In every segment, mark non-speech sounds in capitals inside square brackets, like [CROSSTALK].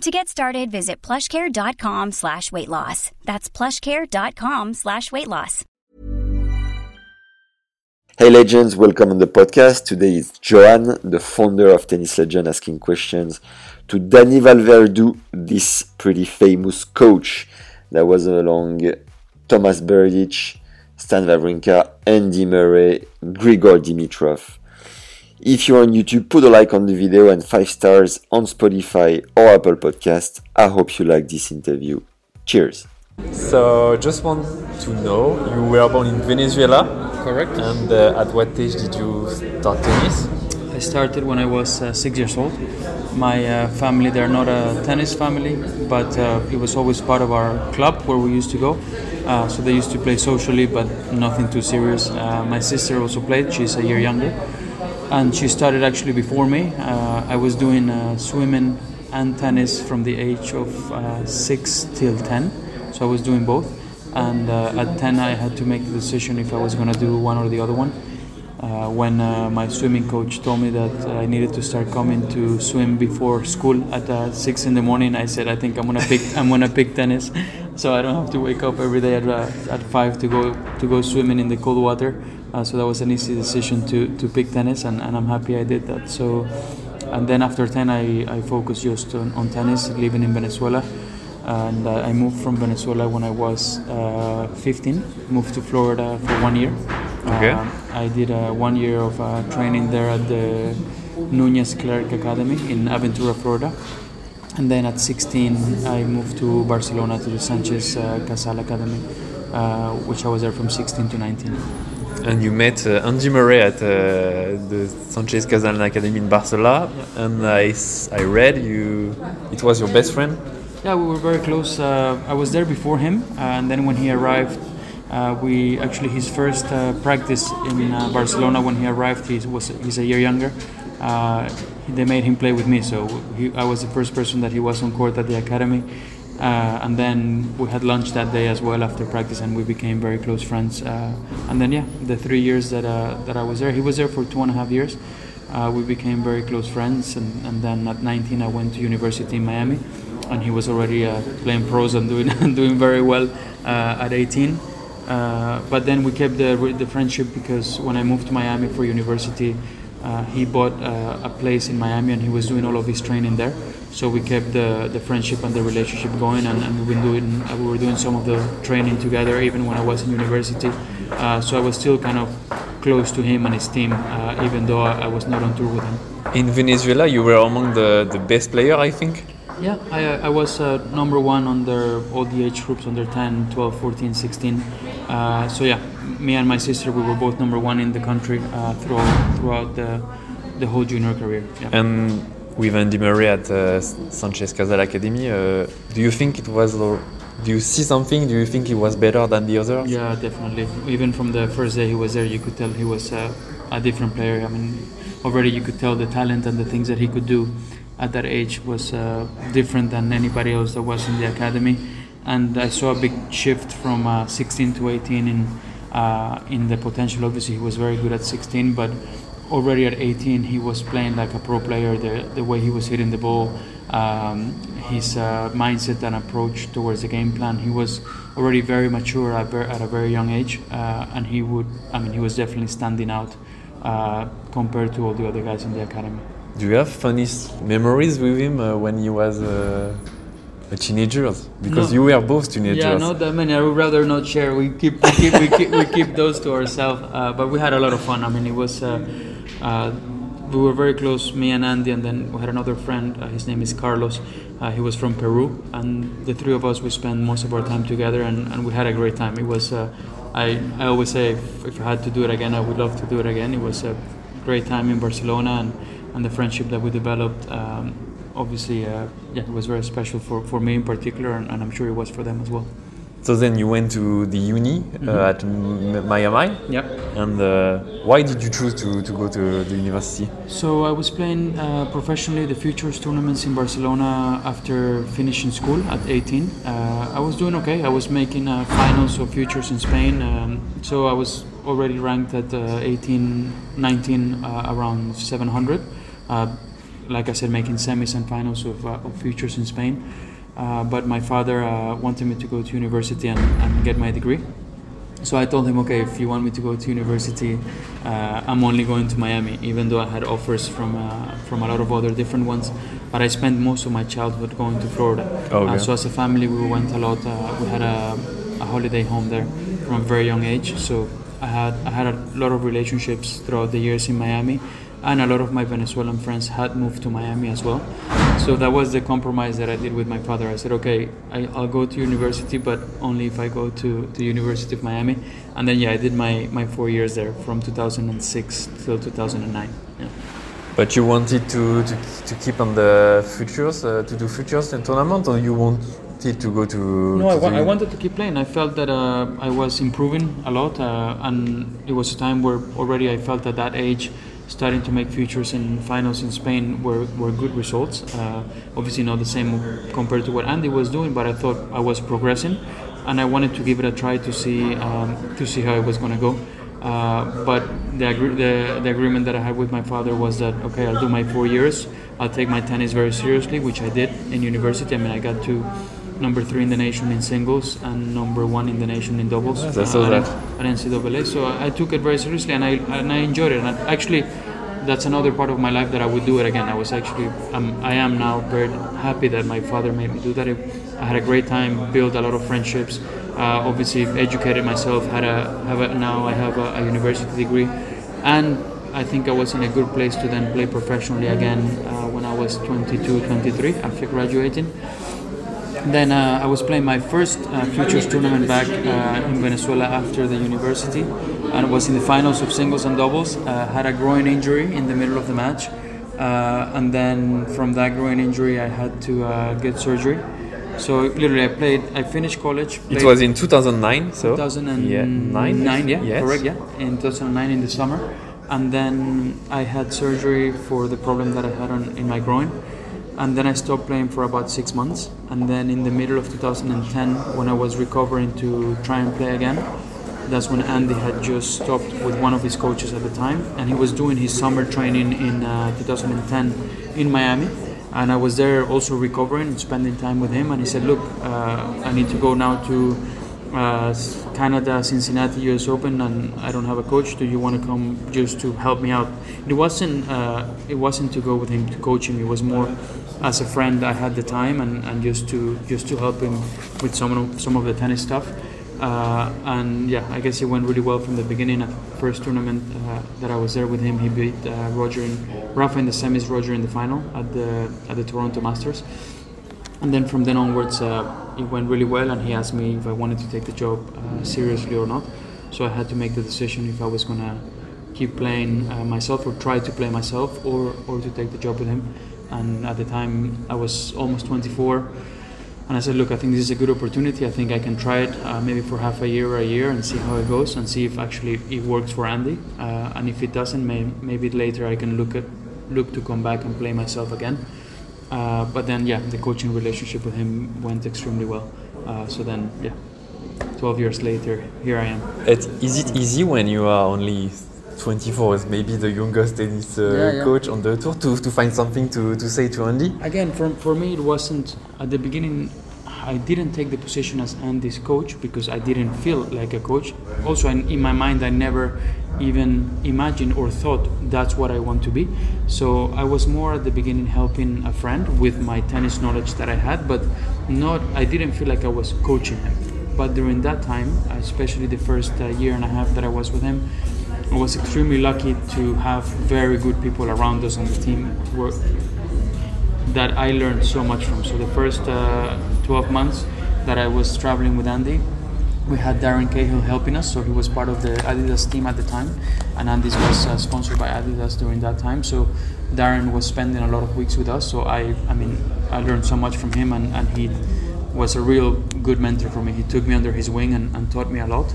To get started, visit plushcare.com slash weight loss. That's plushcare.com slash weight loss. Hey legends, welcome on the podcast. Today is Joan, the founder of Tennis Legend, asking questions to Dani Vallverdu, this pretty famous coach that was along Thomas Berdych, Stan Wawrinka, Andy Murray, Grigor Dimitrov. If you're on YouTube, put a like on the video and 5 stars on Spotify or Apple Podcast. I hope you like this interview. Cheers. So, just want to know, you were born in Venezuela. Correct. And uh, at what age did you start tennis? I started when I was uh, six years old. My uh, family, they're not a tennis family, but uh, it was always part of our club where we used to go. Uh, so they used to play socially, but nothing too serious. Uh, my sister also played, she's a year younger. And she started actually before me. I was doing swimming and tennis from the age of 6 till 10. So I was doing both. And at 10, I had to make the decision if I was going to do one or the other one. Uh, when uh, my swimming coach told me that I needed to start coming to swim before school at uh, six in the morning, I said I think I'm gonna pick I'm gonna pick tennis, [LAUGHS] so I don't have to wake up every day at, at five to go to go swimming in the cold water. So that was an easy decision to, to pick tennis, and, and I'm happy I did that. So, and then after ten, I, I focused just on, on tennis, living in Venezuela and uh, I moved from Venezuela when I was uh, 15. Moved to Florida for one year. Okay. Um, I did uh, one year of training there at the Nunez Clerc Academy in Aventura, Florida. And then at 16, I moved to Barcelona to the Sanchez Casal Academy, which I was there from 16 to 19. And you met uh, Andy Murray at uh, the Sanchez Casal Academy in Barcelona, and I, I read you it was your best friend. Yeah, we were very close. Uh, I was there before him, and then when he arrived, uh, we actually his first uh, practice in uh, Barcelona when he arrived. He was he's a year younger. Uh, they made him play with me, so he, I was the first person that he was on court at the academy. Uh, and then we had lunch that day as well after practice, and we became very close friends. and then yeah, the three years that that I was there, he was there for two and a half years. we became very close friends, and, and then at 19 I went to university in Miami and he was already uh, playing pros and doing [LAUGHS] doing very well uh, at 18. Uh, but then we kept the, the friendship because when I moved to Miami for university, uh, he bought uh, a place in Miami and he was doing all of his training there. So we kept the, the friendship and the relationship going, and, and been doing uh, we were doing some of the training together even when I was in university. so I was still kind of close to him and his team, even though I, I was not on tour with him. In Venezuela, you were among the, the best player, I think. Yeah, I, I was uh, number one under all the age groups under 10, 12, 14, 16. Uh, so yeah, me and my sister, we were both number one in the country uh, throughout, throughout the, the whole junior career. Yeah. And with Andy Murray at uh, Sanchez Casal Academy, uh, do you think it was, do you see something? Do you think he was better than the others? Yeah, definitely. Even from the first day he was there, you could tell he was uh, a different player. I mean, already you could tell the talent and the things that he could do at that age was uh, different than anybody else that was in the academy, and I saw a big shift from uh, 16 to 18 in uh, in the potential. Obviously, he was very good at 16, but already at 18 he was playing like a pro player. The the way he was hitting the ball, um, his uh, mindset and approach towards the game plan. He was already very mature at, at a very young age, uh, and he would. I mean, he was definitely standing out compared to all the other guys in the academy. Do you have funny memories with him uh, when he was uh, a teenager? Because no. you were both teenagers. Yeah, not that many. I would rather not share. We keep we keep we keep, we keep those to ourselves. Uh, but we had a lot of fun. I mean, it was. Uh, uh, we were very close, me and Andy, and then we had another friend. Uh, his name is Carlos. he was from Peru, and the three of us we spent most of our time together, and, and we had a great time. It was. I, I always say if, if I had to do it again, I would love to do it again. It was a great time in Barcelona, and and the friendship that we developed. Um, obviously, uh, yeah, it was very special for, for me in particular, and, and, I'm sure it was for them as well. So then you went to the uni Mm-hmm. uh, at M- Miami. Yep. And uh, why did you choose to, to go to the university? So I was playing uh, professionally the Futures tournaments in Barcelona after finishing school at 18. Uh, I was doing okay. I was making uh, finals of Futures in Spain. Um, so I was already ranked at uh, 18, 19, uh, around 700. Uh, like I said, making semis and finals of, uh, of Futures in Spain. Uh, but my father uh, wanted me to go to university and, and get my degree. So I told him, okay, if you want me to go to university, uh, I'm only going to Miami, even though I had offers from uh, from a lot of other different ones. But I spent most of my childhood going to Florida. Okay. Uh, so as a family, we went a lot. Uh, we had a, a holiday home there from a very young age. So I had I had a lot of relationships throughout the years in Miami, and a lot of my Venezuelan friends had moved to Miami as well. So that was the compromise that I did with my father. I said, okay, I, I'll go to university, but only if I go to the University of Miami. And then yeah, I did my, my four years there from 2006 till 2009. Yeah. But you wanted to, to, to keep on the futures, uh, to do futures and tournament, or you wanted to go to? No, I, wa- I wanted to keep playing. I felt that uh, I was improving a lot, uh, and it was a time where already I felt at that age, starting to make futures and finals in Spain were, were good results. Uh, obviously, not the same compared to what Andy was doing, but I thought I was progressing, and I wanted to give it a try to see um, to see how it was going to go. Uh, but the, the the agreement that I had with my father was that okay, I'll do my four years. I'll take my tennis very seriously, which I did in university. I mean, I got to number three in the nation in singles and number one in the nation in doubles. Yes, I saw uh, that. At NCAA, so I, I took it very seriously and I and I enjoyed it. And actually, that's another part of my life that I would do it again. I was actually, um, I am now very happy that my father made me do that. I had a great time, built a lot of friendships. Uh, obviously, educated myself. Had a, have a now I have a, a university degree, and I think I was in a good place to then play professionally again uh, when I was 22, 23 after graduating. Then uh, I was playing my first uh, futures tournament back uh, in Venezuela after the university, and was in the finals of singles and doubles. Uh, had a groin injury in the middle of the match, uh, and then from that groin injury, I had to uh, get surgery. So literally, I played. I finished college. It was in 2009, so 2009, yeah, nine, nine, yeah, yes. correct, yeah, in 2009 in the summer, and then I had surgery for the problem that I had on, in my groin, and then I stopped playing for about six months, and then in the middle of 2010, when I was recovering to try and play again, that's when Andy had just stopped with one of his coaches at the time, and he was doing his summer training in uh, 2010 in Miami. And I was there also recovering and spending time with him. And he said, "Look, uh, I need to go now to uh, Canada, Cincinnati U.S. Open, and I don't have a coach. Do you want to come just to help me out?" It wasn't. Uh, it wasn't to go with him to coach him. It was more as a friend. I had the time and, and just to just to help him with some of some of the tennis stuff. Uh, and yeah, I guess it went really well from the beginning. At the first tournament uh, that I was there with him, he beat uh, Roger in Rafa in the semis, Roger in the final at the at the Toronto Masters. And then from then onwards, uh, it went really well. And he asked me if I wanted to take the job uh, seriously or not. So I had to make the decision if I was gonna keep playing uh, myself or try to play myself, or or to take the job with him. And at the time, I was almost 24. And I said, look, I think this is a good opportunity. I think I can try it uh, maybe for half a year or a year and see how it goes and see if actually it works for Andy. Uh, and if it doesn't, may, maybe later I can look at look to come back and play myself again. Uh, but then, yeah, the coaching relationship with him went extremely well. Uh, so then, yeah, 12 years later, here I am. It, is it easy when you are only 24, as maybe the youngest tennis uh, Yeah, yeah. coach on the tour, to, to find something to, to say to Andy? Again, for, for me, it wasn't at the beginning. I didn't take the position as Andy's coach because I didn't feel like a coach. Also, in, in my mind, I never even imagined or thought that's what I want to be. So I was more at the beginning helping a friend with my tennis knowledge that I had, but not. I didn't feel like I was coaching him. But during that time, especially the first uh, year and a half that I was with him, I was extremely lucky to have very good people around us on the team were that I learned so much from. So the first uh, 12 months that I was traveling with Andy, we had Darren Cahill helping us. So he was part of the Adidas team at the time, and Andy's was uh, sponsored by Adidas during that time. So Darren was spending a lot of weeks with us. So I, I mean, I learned so much from him, and, and he was a real good mentor for me. He took me under his wing and, and taught me a lot.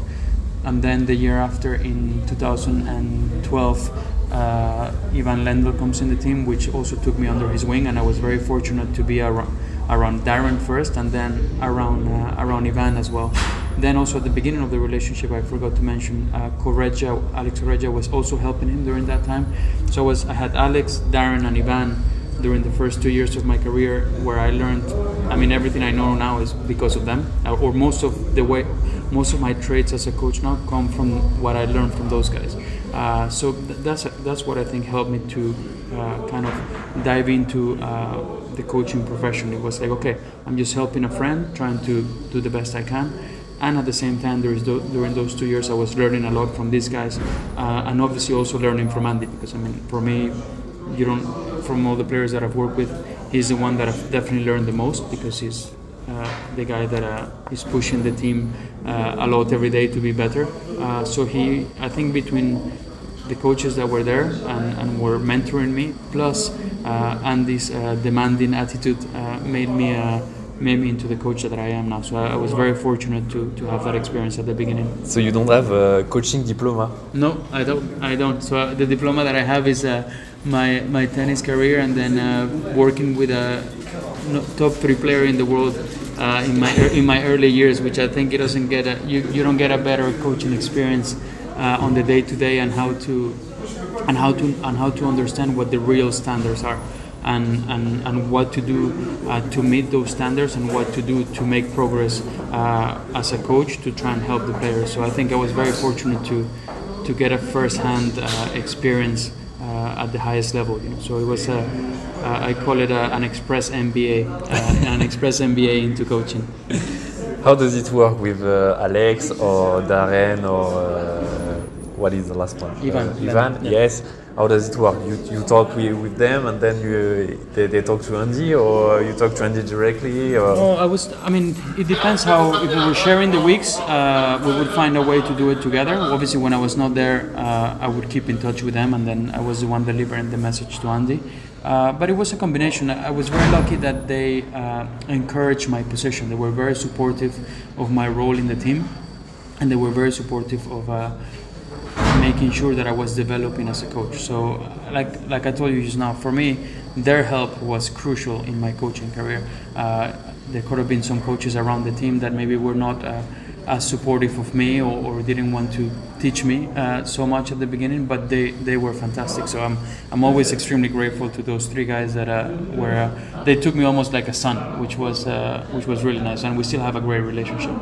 And then the year after, in 2012, uh, Ivan Lendl comes in the team, which also took me under his wing, and I was very fortunate to be around, around Darren first, and then around uh, around Ivan as well. Then also at the beginning of the relationship, I forgot to mention uh, Alex Corretja was also helping him during that time. So I was I had Alex, Darren, and Ivan during the first two years of my career, where I learned. I mean, everything I know now is because of them, or most of the way, most of my traits as a coach now come from what I learned from those guys. Uh, so th- that's that's what I think helped me to uh, kind of dive into uh, the coaching profession. It was like, okay, I'm just helping a friend, trying to do the best I can, and at the same time, th- during those two years, I was learning a lot from these guys, uh, and obviously also learning from Andy because I mean, for me, you don't from all the players that I've worked with, he's the one that I've definitely learned the most because he's uh, the guy that uh, is pushing the team uh, a lot every day to be better. Uh, so he, I think, between the coaches that were there and, and were mentoring me, plus uh, Andy's uh, demanding attitude, made me made me into the coach that I am now. So I, I, was very fortunate to, to have that experience at the beginning. So you don't have a coaching diploma? No, I don't. I don't. So the diploma that I have is uh, my my tennis career, and then uh, working with a top three player in the world uh, in my in my early years, which I think it doesn't get a, you you don't get a better coaching experience uh, on the day to day and how to and how to and how to understand what the real standards are. And, and, and what to do uh, to meet those standards and what to do to make progress uh, as a coach to try and help the players. So I think I was very fortunate to to get a first-hand uh, experience at the highest level. You know? So it was a uh, I call it a, an express MBA, uh, an express MBA into coaching. How does it work with uh, Alex or Darren or uh, what is the last one? Ivan. Ivan, yeah. yes. How does it work? You, you talk with, with them and then you they, they talk to Andy or you talk to Andy directly? Or? No, I was. I mean, it depends how. If we were sharing the weeks, uh, we would find a way to do it together. Obviously, when I was not there, uh, I would keep in touch with them, and then I was the one delivering the message to Andy. Uh, but it was a combination. I was very lucky that they uh, encouraged my position. They were very supportive of my role in the team, and they were very supportive of uh, making sure that I was developing as a coach. So, like like I told you just now, for me, their help was crucial in my coaching career. Uh, there could have been some coaches around the team that maybe were not uh, as supportive of me or, or didn't want to teach me uh, so much at the beginning, but they, they were fantastic. So I'm, I'm always extremely grateful to those three guys that uh, were uh, they took me almost like a son, which was uh, which was really nice, and we still have a great relationship.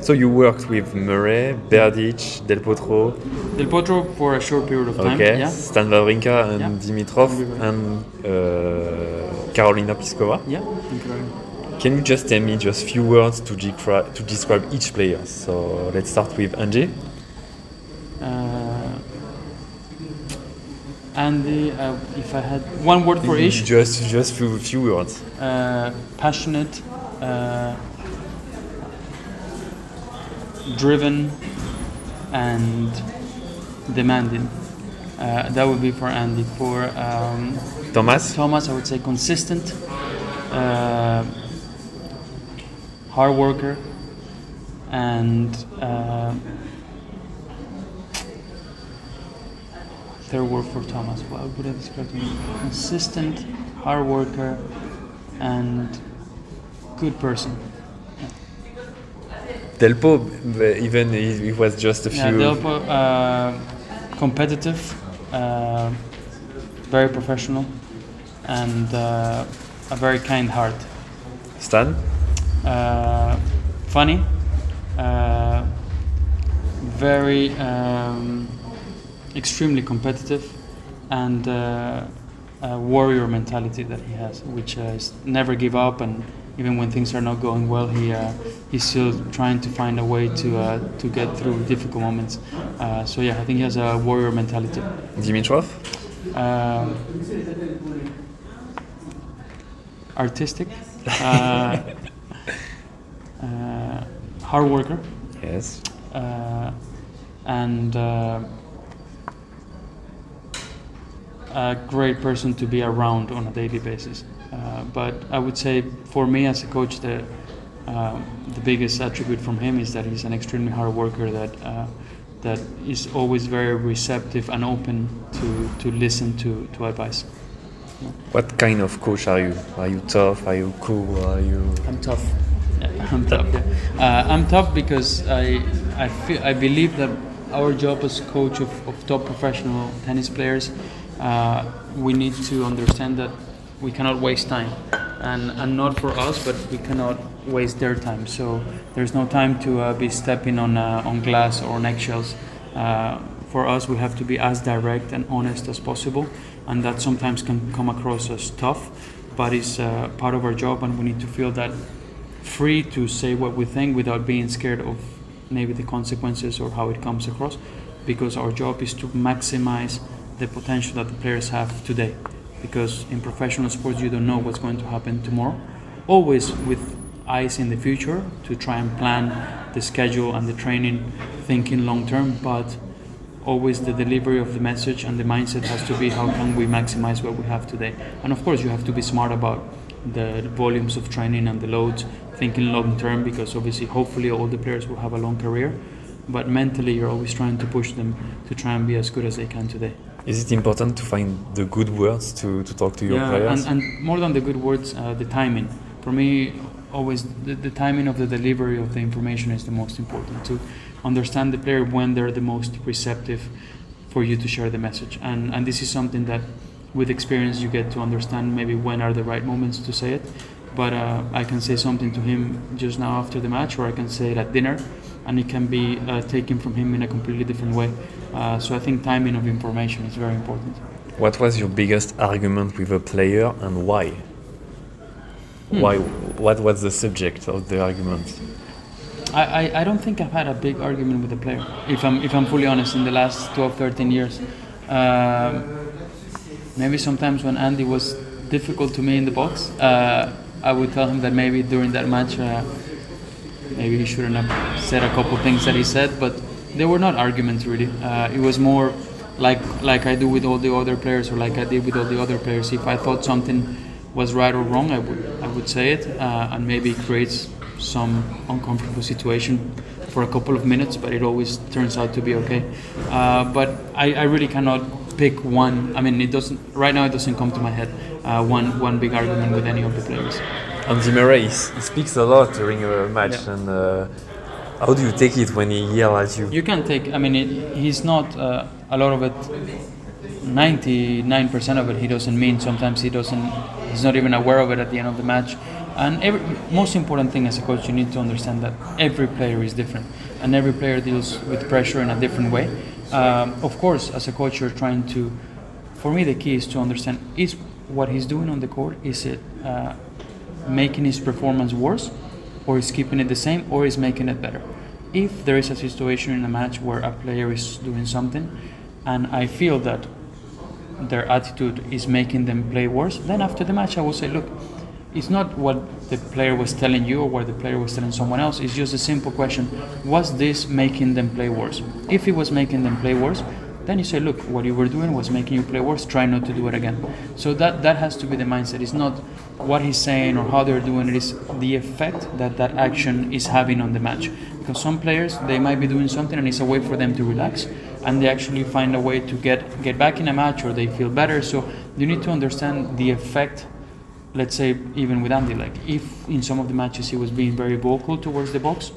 So you worked with Murray, Berdych, Del Potro. Del Potro for a short period of time. Okay. Yeah. Stan Wawrinka and Yeah. Dimitrov and uh, Karolina Pliskova. Yeah. incredible. Can you just tell me just few words to, to describe each player? So let's start with Angie. Uh, Andy, uh, if I had one word for each, Just just few few words. uh, passionate, uh, driven, and demanding. Uh, that would be for Andy. For um, Thomas. Thomas, I would say consistent, uh, hard worker, and uh, third word for Thomas. What would I describe him? Consistent, hard worker, and good person. Delpo, even it it was just a few. Yeah, Delpo, uh, competitive, uh, very professional, and uh, a very kind heart. Stan. Uh, funny, uh, very um, extremely competitive, and uh, a warrior mentality that he has, which uh, is never give up, and even when things are not going well, he uh, he's still trying to find a way to uh, to get through difficult moments. Uh, so yeah, I think he has a warrior mentality. Dimitrov. Um, artistic, [LAUGHS] uh, uh, hard worker, Yes. uh, and uh, a great person to be around on a daily basis. Uh, but I would say for me as a coach, the um, the biggest attribute from him is that he's an extremely hard worker that uh, that is always very receptive and open to, to listen to, to advice. What kind of coach are you? Are you tough? Are you cool? Are you? I'm tough. Yeah, [LAUGHS] I'm tough. Yeah. Uh, I'm tough because I I feel I believe that our job as coach of, of top professional tennis players, uh, we need to understand that we cannot waste time, and and not for us, but we cannot waste their time. So there's no time to uh, be stepping on uh, on glass or on eggshells. Uh, for us, we have to be as direct and honest as possible, and that sometimes can come across as tough, but it's uh, part of our job, and we need to feel that free to say what we think without being scared of maybe the consequences or how it comes across, because our job is to maximize the potential that the players have today. Because in professional sports, you don't know what's going to happen tomorrow. Always with eyes in the future to try and plan the schedule and the training, thinking long term, but always the delivery of the message and the mindset has to be how can we maximize what we have today. And of course, you have to be smart about the volumes of training and the loads, thinking long term because obviously, hopefully, all the players will have a long career. But mentally, you're always trying to push them to try and be as good as they can today. Is it important to find the good words to, to talk to your yeah, players? And, and more than the good words, uh, the timing. For me, always the, the timing of the delivery of the information is the most important to understand the player when they're the most receptive for you to share the message and and this is something that with experience you get to understand maybe when are the right moments to say it but uh, I can say something to him just now after the match or I can say it at dinner and it can be uh, taken from him in a completely different way uh, so I think timing of information is very important what was your biggest argument with a player and why Hmm. Why? What was the subject of the argument? I, I, I, don't think I've had a big argument with a player, if I'm, if I'm fully honest, in the last 12, 13 years. Uh, maybe sometimes when Andy was difficult to me in the box, uh, I would tell him that maybe during that match, uh, maybe he shouldn't have said a couple things that he said, but they were not arguments really. Uh, it was more like like I do with all the other players, or like I did with all the other players. If I thought something was right or wrong, I would I would say it, uh, and maybe it creates some uncomfortable situation for a couple of minutes, but it always turns out to be okay. Uh, but I, I, really cannot pick one. I mean, it doesn't right now. It doesn't come to my head uh, one one big argument with any of the players. Andy Murray, he speaks a lot during a match, yeah. and uh, how do you take it when he yell at you? You can take. I mean, it, he's not uh, a lot of it 99% of it he doesn't mean. Sometimes he doesn't. He's not even aware of it at the end of the match. And every, most important thing as a coach, you need to understand that every player is different, and every player deals with pressure in a different way. Um, of course, as a coach, you're trying to. For me, the key is to understand: is what he's doing on the court is it uh, making his performance worse, or is keeping it the same, or is making it better? If there is a situation in a match where a player is doing something, and I feel that their attitude is making them play worse, then after the match I will say, look, it's not what the player was telling you or what the player was telling someone else. It's just a simple question: Was this making them play worse? If it was making them play worse, then you say, look, what you were doing was making you play worse. Try not to do it again. So that that has to be the mindset. It's not what he's saying or how they're doing it. Is the effect that that action is having on the match. Because some players they might be doing something and it's a way for them to relax and they actually find a way to get get back in a match or they feel better. So you need to understand the effect. Let's say even with Andy, like if in some of the matches he was being very vocal towards the box,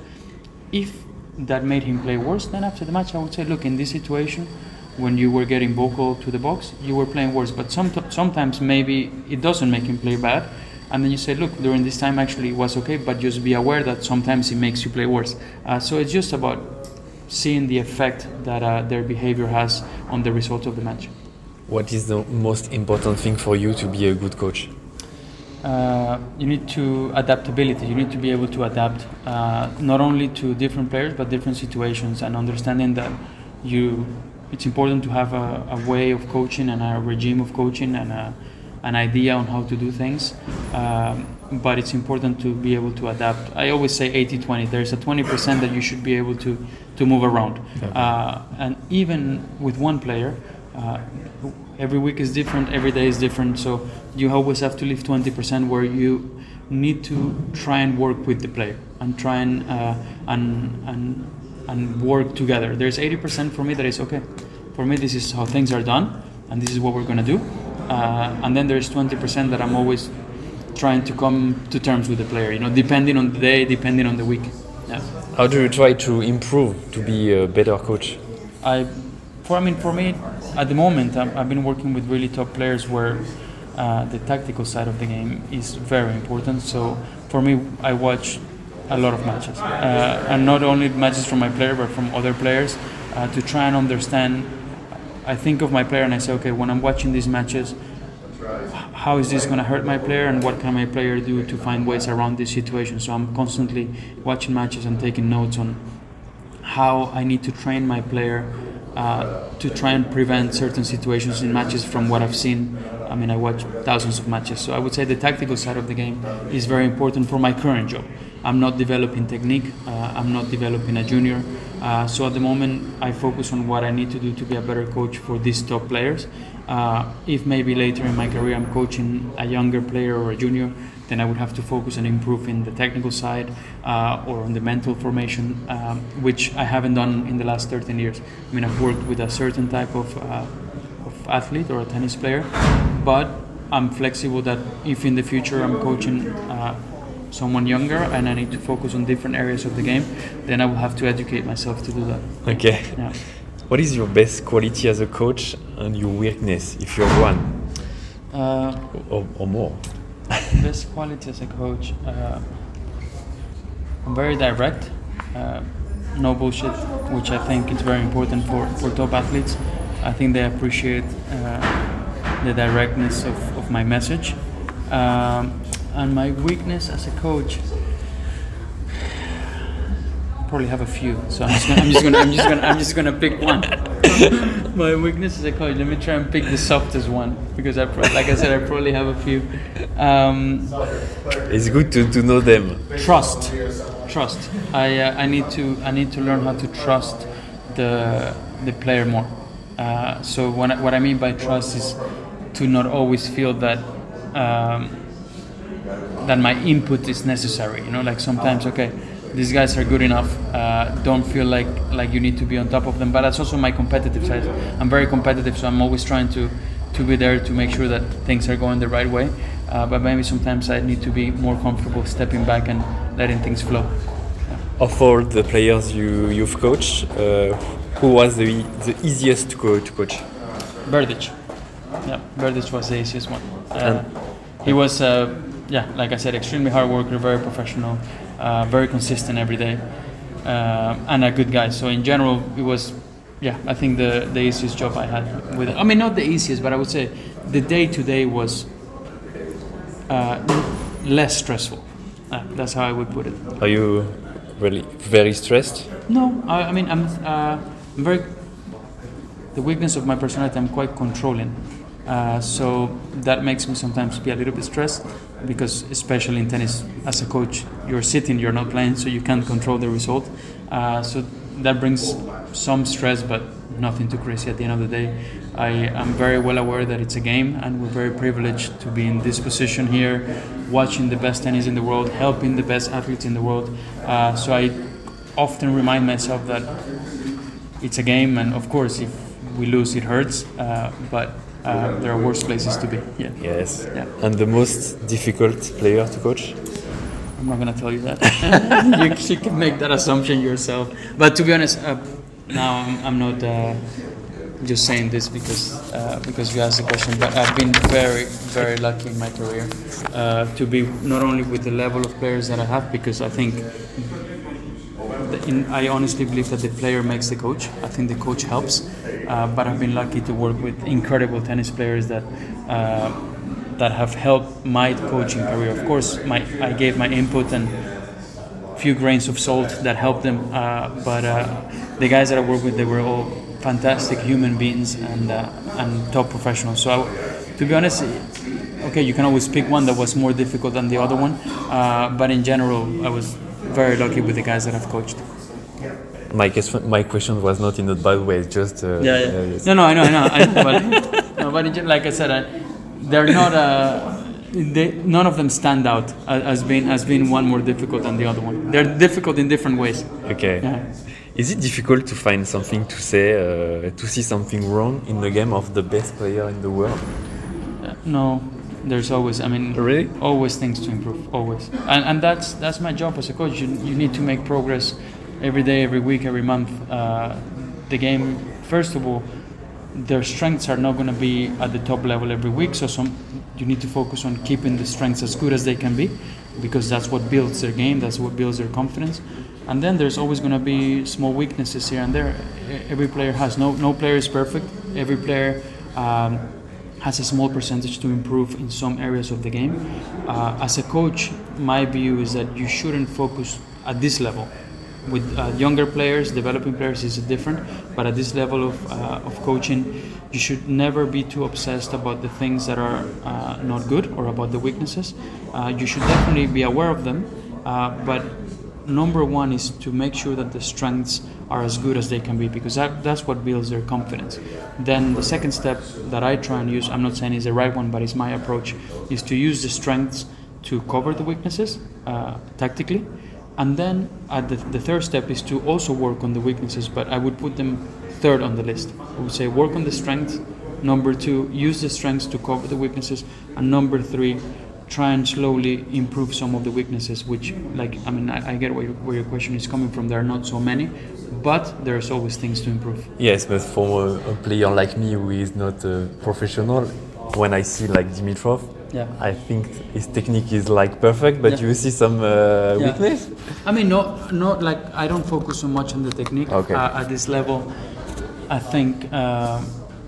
if that made him play worse, then after the match I would say, look, in this situation, when you were getting vocal to the box, you were playing worse. But some, sometimes maybe it doesn't make him play bad, and then you say, look, during this time actually it was okay, but just be aware that sometimes it makes you play worse. Uh, so it's just about seeing the effect that uh, their behavior has on the result of the match. What is the most important thing for you to be a good coach? Uh, you need to adaptability. You need to be able to adapt uh, not only to different players but different situations, and understanding that you. It's important to have a, a way of coaching and a regime of coaching and a, an idea on how to do things. Um, but it's important to be able to adapt. I always say 80-20. There's a 20% that you should be able to to move around, okay. uh, and even with one player. Uh, every week is different, every day is different, so you always have to leave 20% where you need to try and work with the player and try and uh, and and and work together. There's 80% for me that is okay. For me, this is how things are done, and this is what we're gonna do. Uh, and then there's 20% that I'm always trying to come to terms with the player. You know, depending on the day, depending on the week. Yeah. How do you try to improve to be a better coach? I, for I mean, for me, at the moment, i have been working with really top players where uh, the tactical side of the game is very important. So for me, I watch a lot of matches, uh, and not only matches from my player, but from other players, uh, to try and understand. I think of my player and I say, okay, when I'm watching these matches, how is this going to hurt my player, and what can my player do to find ways around this situation? So I'm constantly watching matches and taking notes on how I need to train my player uh, to try and prevent certain situations in matches from what I've seen. I mean, I watch thousands of matches, so I would say the tactical side of the game is very important for my current job. I'm not developing technique, uh, I'm not developing a junior. Uh, so at the moment, I focus on what I need to do to be a better coach for these top players. Uh, if maybe later in my career I'm coaching a younger player or a junior, then I would have to focus on improving the technical side uh, or on the mental formation, um, which I haven't done in the last 13 years. I mean, I've worked with a certain type of, uh, of athlete or a tennis player, but I'm flexible that if in the future I'm coaching uh, someone younger and I need to focus on different areas of the game, then I will have to educate myself to do that. Okay. Yeah. What is your best quality as a coach and your weakness, if you have one? Uh, or, or more? [LAUGHS] best quality as a coach, uh, I'm very direct, uh, no bullshit, which I think is very important for, for top athletes. I think they appreciate uh, the directness of, of my message. Um, and my weakness as a coach, probably have a few. So I'm just gonna, I'm just gonna, I'm just gonna, I'm just gonna pick one. [LAUGHS] My weakness as a coach. Let me try and pick the softest one because I, pro- like I said, I probably have a few. Um, it's good to, to know them. Trust, trust. I uh, I need to I need to learn how to trust the the player more. Uh, so what I, what I mean by trust is to not always feel that. Um, that my input is necessary. You know, like sometimes, okay, these guys are good enough. Uh, don't feel like like you need to be on top of them. But that's also my competitive side. I'm very competitive, so I'm always trying to to be there to make sure that things are going the right way. Uh, but maybe sometimes I need to be more comfortable stepping back and letting things flow. Yeah. Of all the players you you've coached, uh, who was the the easiest to, co- to coach? Berdych. Yeah, Berdych was the easiest one. Uh, he was, uh, yeah, like I said, extremely hard worker, very professional uh, very consistent every day, uh, and a good guy. So in general, it was, yeah, I think the the easiest job I had with. It. I mean, not the easiest, but I would say the day to day was uh, less stressful. Uh, that's how I would put it. Are you really very stressed? No, I, I mean I'm, uh, I'm very. The weakness of my personality, I'm quite controlling. Uh, so that makes me sometimes be a little bit stressed because, especially in tennis, as a coach, you're sitting, you're not playing, so you can't control the result. Uh, so that brings some stress, but nothing too crazy at the end of the day. I am very well aware that it's a game, and we're very privileged to be in this position here, watching the best tennis in the world, helping the best athletes in the world. Uh, so I often remind myself that it's a game, and of course, if we lose, it hurts. Uh, but uh, there are worse places to be. Yeah. Yes. Yeah. And the most difficult player to coach? I'm not gonna tell you that. [LAUGHS] [LAUGHS] you, you, can make that assumption yourself. But to be honest, uh, now I'm, I'm not uh, just saying this because uh, because you asked the question. But I've been very very lucky in my career uh, to be not only with the level of players that I have, because I think in, I honestly believe that the player makes the coach. I think the coach helps, uh, but I've been lucky to work with incredible tennis players that uh, that have helped my coaching career. Of course, my I gave my input and few grains of salt that helped them, uh, but uh, the guys that I worked with, they were all fantastic human beings and uh, and top professionals. So, I, to be honest, okay, you can always pick one that was more difficult than the other one, but in general, I was very lucky with the guys that I've coached. My question, my question was not in a bad way. Just uh, yeah, yeah. Uh, yes. No, no, I know, I know. I know but, no, but like I said, I, they're not. Uh, they, none of them stand out as being as being one more difficult than the other one. They're difficult in different ways. Okay. Yeah. Is it difficult to find something to say, uh, to see something wrong in the game of the best player in the world? Uh, no, there's always. I mean, Really? always things to improve. Always, and and that's that's my job as a coach. You you need to make progress every day, every week, every month. Uh, the game, first of all, their strengths are not going to be at the top level every week. So some you need to focus on keeping the strengths as good as they can be, because that's what builds their game. That's what builds their confidence. And then there's always going to be small weaknesses here and there. Every player has no no player is perfect. Every player. Um, has a small percentage to improve in some areas of the game. Uh, as a coach, my view is that you shouldn't focus at this level. With uh, younger players, developing players is different, but at this level of, uh, of coaching, you should never be too obsessed about the things that are uh, not good or about the weaknesses. Uh, you should definitely be aware of them, uh, but number one is to make sure that the strengths are as good as they can be because that, that's what builds their confidence then the second step that i try and use i'm not saying is the right one but it's my approach is to use the strengths to cover the weaknesses uh, tactically and then at the, the third step is to also work on the weaknesses but i would put them third on the list. I would say work on the strengths. Number two use the strengths to cover the weaknesses. And number three try and slowly improve some of the weaknesses which like i mean i, I get where, your- where your question is coming from. There are not so many but there's always things to improve. Yes, but for a, a player like me who is not a professional, when I see like Dimitrov, Yeah. I think his technique is like perfect, but Yeah. you see some uh, Yeah. weakness. I mean, not not like I don't focus so much on the technique Okay. uh, at this level. I think uh,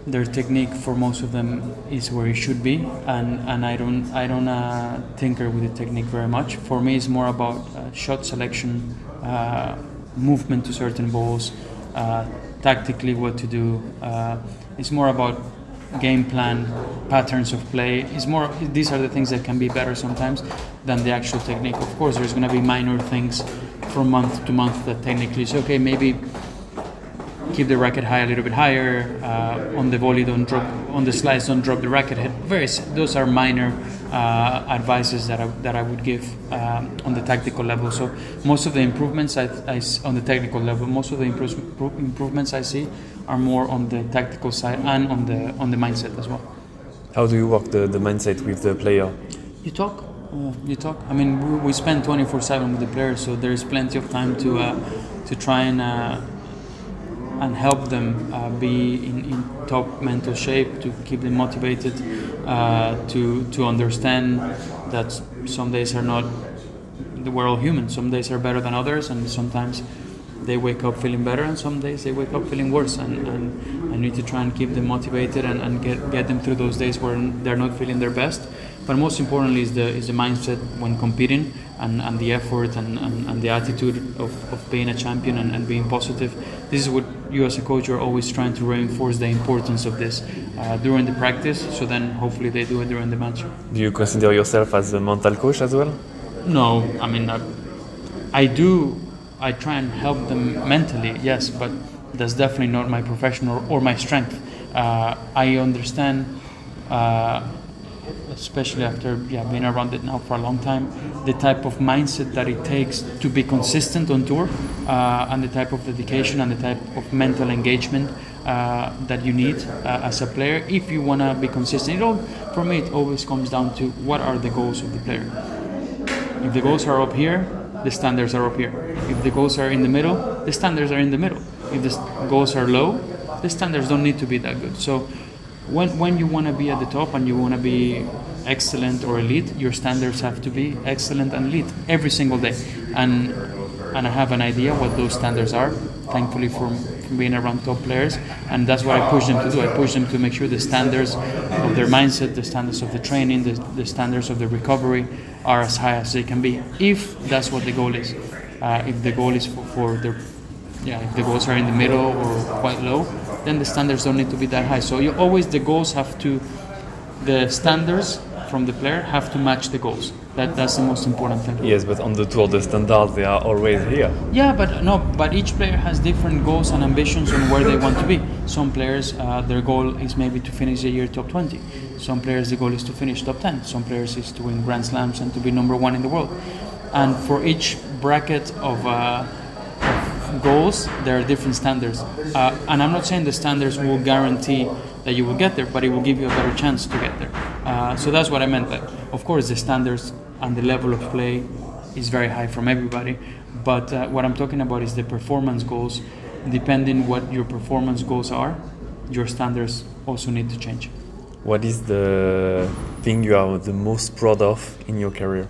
their technique for most of them is where it should be, and, and I don't I don't uh, tinker with the technique very much. For me, it's more about uh, shot selection, uh, movement to certain balls, uh, tactically what to do. Uh, it's more about game plan, patterns of play. It's more. These are the things that can be better sometimes than the actual technique. Of course, there's going to be minor things from month to month that technically is okay. Maybe keep the racket high a little bit higher uh, on the volley. Don't drop on the slice. Don't drop the racket head. Very. Those are minor uh, advices that I, that I would give um, on the tactical level. So most of the improvements I, I on the technical level, most of the improves, pro- improvements I see are more on the tactical side and on the on the mindset as well. How do you work the, the mindset with the player? You talk. Uh, you talk. I mean, we, we spend 24/7 with the players, so there is plenty of time to uh, to try and uh, and help them uh, be in, in top mental shape, to keep them motivated, uh, to to understand that some days are not. We're all human. Some days are better than others, and sometimes they wake up feeling better, and some days they wake up feeling worse. And, and I need to try and keep them motivated and, and get, get them through those days where they're not feeling their best. But most importantly is the is the mindset when competing and, and the effort and, and, and the attitude of, of being a champion and, and being positive. This is what you as a coach are always trying to reinforce the importance of this uh, during the practice. So then hopefully they do it during the match. Do you consider yourself as a mental coach as well? No, I mean, I, I do. I try and help them mentally, yes, but that's definitely not my profession or, or my strength. Uh, I understand, uh, especially after yeah, being around it now for a long time, the type of mindset that it takes to be consistent on tour, uh, and the type of dedication and the type of mental engagement uh, that you need uh, as a player if you want to be consistent. It all, for me, it always comes down to what are the goals of the player. If the goals are up here, the standards are up here. If the goals are in the middle, the standards are in the middle. If the goals are low, the standards don't need to be that good. So when, when you want to be at the top and you want to be excellent or elite, your standards have to be excellent and elite every single day. And and I have an idea what those standards are, thankfully from, from being around top players, and that's what I push them to do. I push them to make sure the standards of their mindset, the standards of the training, the, the standards of the recovery are as high as they can be, if that's what the goal is. Uh, if the goal is for, for their, yeah, if the goals are in the middle or quite low, then the standards don't need to be that high. So you always the goals have to, the standards from the player have to match the goals. That that's the most important thing. Yes, but on the tour, the standards they are always here. Yeah, but no, but each player has different goals and ambitions on where they want to be. Some players, uh, their goal is maybe to finish the year top 20. Some players, the goal is to finish top 10. Some players is to win Grand Slams and to be number one in the world. And for each bracket of, uh, goals, there are different standards. Uh, and I'm not saying the standards will guarantee that you will get there, but it will give you a better chance to get there. Uh, so that's what I meant. Like, of course, the standards and the level of play is very high from everybody. But uh, what I'm talking about is the performance goals. Depending what your performance goals are, your standards also need to change. What is the thing you are the most proud of in your career?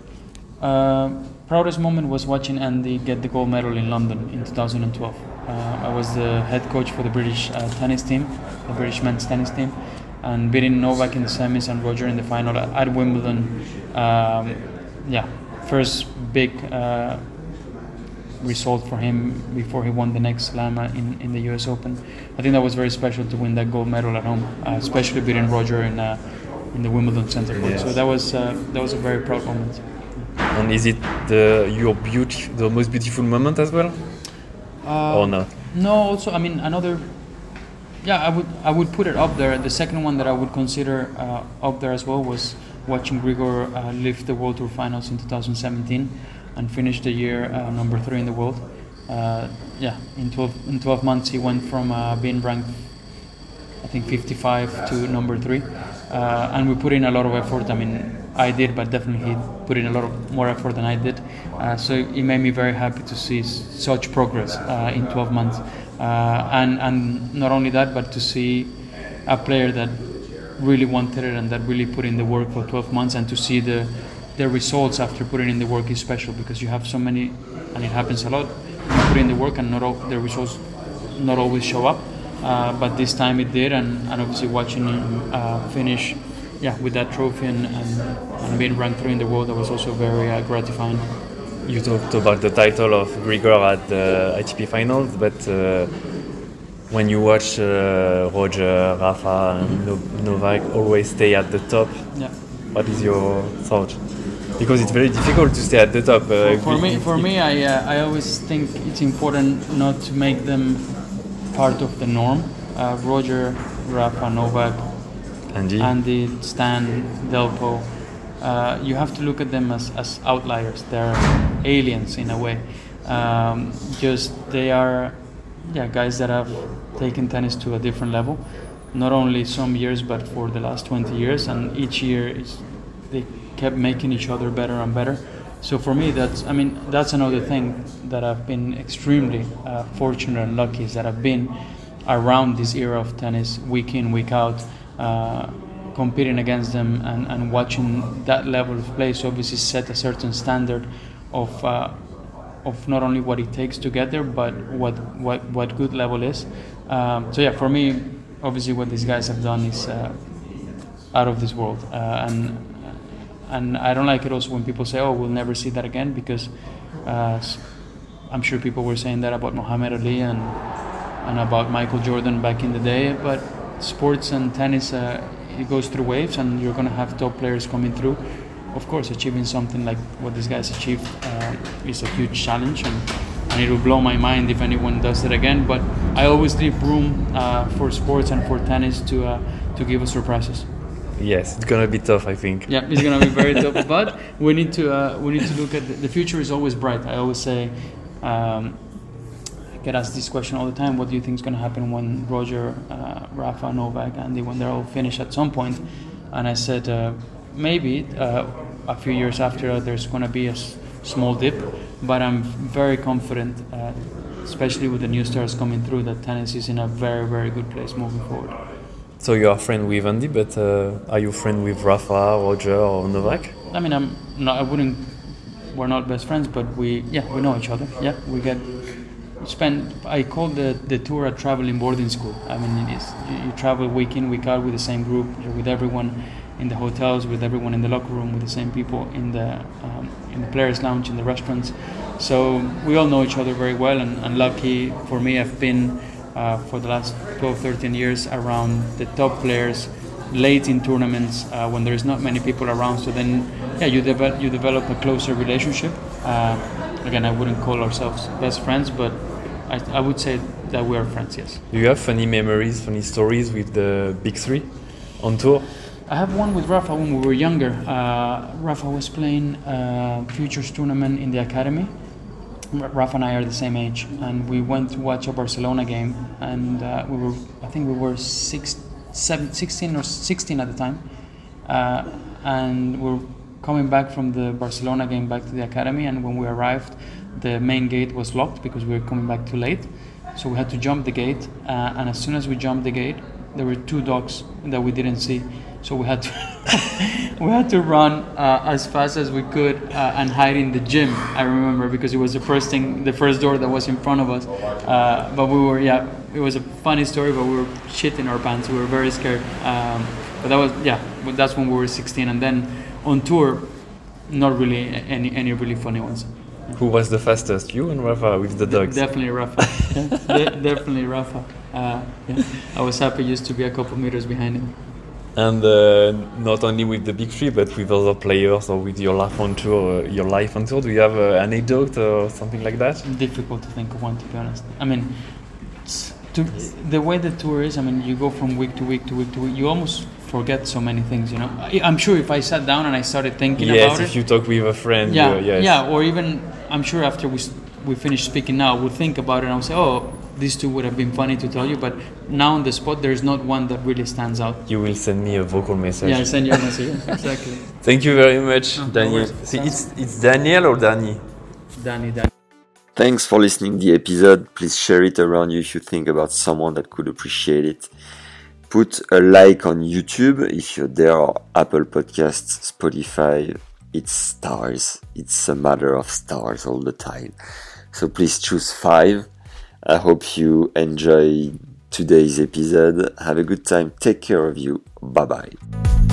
Uh, proudest moment was watching Andy get the gold medal in London in 2012. Uh, I was the head coach for the British uh, tennis team, the British men's tennis team, and beating Novak in the semis and Roger in the final at, at Wimbledon. Um, yeah, first big uh, result for him before he won the next slam in, in the US Open. I think that was very special to win that gold medal at home, uh, especially beating Roger in, uh, in the Wimbledon Center Court. So that was, uh, that was a very proud moment. And is it the your beauty, the most beautiful moment as well, Uh, or not? No, also, I mean, another. Yeah, I would I would put it up there. The second one that I would consider uh, up there as well was watching Grigor uh, lift the World Tour Finals in 2017 and finish the year uh, number three in the world. Uh, yeah, in 12 in 12 months he went from uh, being ranked, I think 55 to number three, uh, and we put in a lot of effort. I mean, I did, but definitely he put in a lot of more effort than I did. Uh, so it made me very happy to see such progress uh, in 12 months, uh, and and not only that, but to see a player that really wanted it and that really put in the work for 12 months, and to see the the results after putting in the work is special because you have so many, and it happens a lot. You put in the work and not all the results not always show up, uh, but this time it did, and, and obviously watching him uh, finish, yeah, with that trophy and, and, and being ranked three in the world, that was also very uh, gratifying. You talked about the title of Grigor at the ATP finals, but uh, when you watch uh, Roger, Rafa, and no- Novak always stay at the top, Yeah. what is your thought? Because it's very difficult to stay at the top. Uh, For me, for me, I uh, I always think it's important not to make them part of the norm. Uh, Roger, Rafa, Novak, Andy, Andy, Stan, Delpo. Uh, you have to look at them as, as outliers. They're aliens in a way. Um, just they are, yeah, guys that have taken tennis to a different level. Not only some years, but for the last 20 years, and each year they kept making each other better and better. So for me, that's I mean that's another thing that I've been extremely uh, fortunate and lucky is that I've been around this era of tennis week in week out, uh, competing against them and, and watching that level of play. So obviously set a certain standard of uh, of not only what it takes to get there, but what what what good level is. Um, so yeah, for me, obviously what these guys have done is uh, out of this world, uh, and and I don't like it also when people say, "Oh, we'll never see that again," because uh, I'm sure people were saying that about Muhammad Ali and and about Michael Jordan back in the day. But sports and tennis, uh, it goes through waves, and you're gonna have top players coming through. Of course, achieving something like what these guys achieved uh, is a huge challenge, and, and it will blow my mind if anyone does it again. But I always leave room uh, for sports and for tennis to uh, to give us surprises. yes, it's gonna be tough, I think. Yeah, it's gonna be very [LAUGHS] tough. But we need to uh, we need to look at the, the future is always bright. I always say, um, get asked this question all the time. What do you think is gonna happen when Roger, uh, Rafa, Novak, Andy, when they're all finished at some point? And I said uh, maybe uh, a few years after there's gonna be a s- small dip, but I'm very confident. Uh, Especially with the new stars coming through, that tennis is in a very, very good place moving forward. So you are friend with Andy, but uh, are you friend with Rafa, Roger, or Novak? I mean, I'm not. I wouldn't. We're not best friends, but we. Yeah, we know each other. Yeah, we get. Spend. I call the the tour a traveling boarding school. I mean, it is. You, you travel week in, week out with the same group. With everyone in the hotels, with everyone in the locker room, with the same people in the um, in the players' lounge, in the restaurants. So we all know each other very well, and, and lucky for me, I've been uh, for the last 12, 13 years around the top players late in tournaments uh, when there's not many people around. So then, yeah, you develop you develop a closer relationship. Uh, again, I wouldn't call ourselves best friends, but I, I would say that we are friends. Yes. Do you have funny memories, funny stories with the big three on tour? I have one with Rafa when we were younger. Uh, Rafa was playing a futures tournament in the academy. Rafa and I are the same age, and we went to watch a Barcelona game, and uh, we were, I think we were six, seven, 16 or 16 at the time, uh, and we we're coming back from the Barcelona game back to the academy, and when we arrived, the main gate was locked because we were coming back too late, so we had to jump the gate, uh, and as soon as we jumped the gate, there were two dogs that we didn't see so we had to [LAUGHS] we had to run uh, as fast as we could uh, and hide in the gym. I remember because it was the first thing, the first door that was in front of us. Uh, but we were yeah, it was a funny story, but we were shit in our pants. We were very scared. Um, but that was yeah, that's when we were 16, and then on tour, not really any any really funny ones. Who was the fastest, you and Rafa with the dogs? De- definitely Rafa. [LAUGHS] de- definitely Rafa. Uh, yeah. I was happy just to be a couple meters behind him and uh, not only with the big three but with other players or with your life on tour uh, your life on tour do you have an anecdote or something like that difficult to think of one to be honest i mean to, the way the tour is i mean you go from week to week to week to week you almost forget so many things you know I, am sure if i sat down and i started thinking yes, about it yes if you talk with a friend yeah yes. yeah or even i'm sure after we we finish speaking now we'll think about it and i'll say oh these two would have been funny to tell you, but now on the spot, there's not one that really stands out. You will send me a vocal message. Yeah, I'll send you a message. [LAUGHS] exactly. Thank you very much, oh, Daniel. See, it's, it's Daniel or Danny? Danny, Danny. Thanks for listening the episode. Please share it around you if you think about someone that could appreciate it. Put a like on YouTube if you're there or Apple Podcasts, Spotify. It's stars. It's a matter of stars all the time. So please choose five I hope you enjoy today's episode. Have a good time. Take care of you. Bye bye.